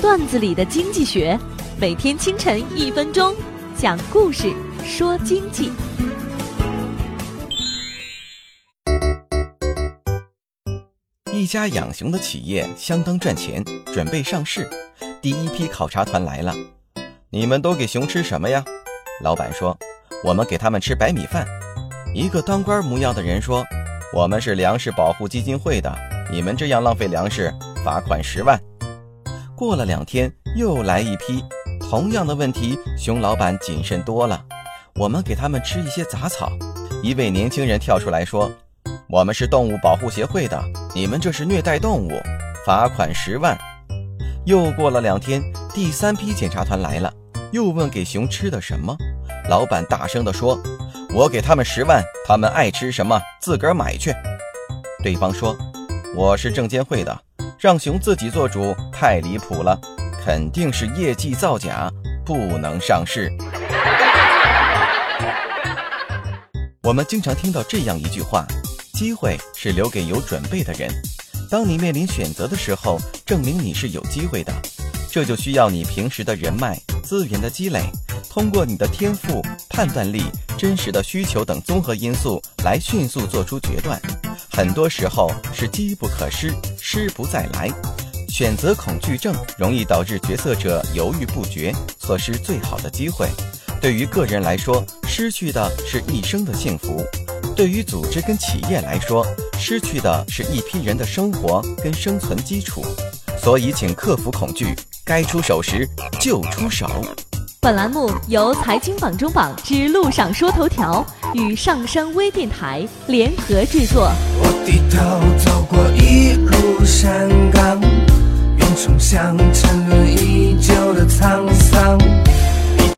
段子里的经济学，每天清晨一分钟，讲故事说经济。一家养熊的企业相当赚钱，准备上市。第一批考察团来了，你们都给熊吃什么呀？老板说：“我们给他们吃白米饭。”一个当官模样的人说：“我们是粮食保护基金会的，你们这样浪费粮食，罚款十万。”过了两天，又来一批，同样的问题，熊老板谨慎多了。我们给他们吃一些杂草。一位年轻人跳出来说：“我们是动物保护协会的，你们这是虐待动物，罚款十万。”又过了两天，第三批检查团来了，又问给熊吃的什么。老板大声地说。我给他们十万，他们爱吃什么自个儿买去。对方说：“我是证监会的，让熊自己做主太离谱了，肯定是业绩造假，不能上市。”我们经常听到这样一句话：“机会是留给有准备的人。”当你面临选择的时候，证明你是有机会的，这就需要你平时的人脉资源的积累。通过你的天赋、判断力、真实的需求等综合因素来迅速做出决断，很多时候是机不可失，失不再来。选择恐惧症容易导致决策者犹豫不决，错失最好的机会。对于个人来说，失去的是一生的幸福；对于组织跟企业来说，失去的是一批人的生活跟生存基础。所以，请克服恐惧，该出手时就出手。本栏目由财经榜中榜之路上说头条与上升微电台联合制作。我低头走过一路山岗，云冲向沉沦已久的沧桑。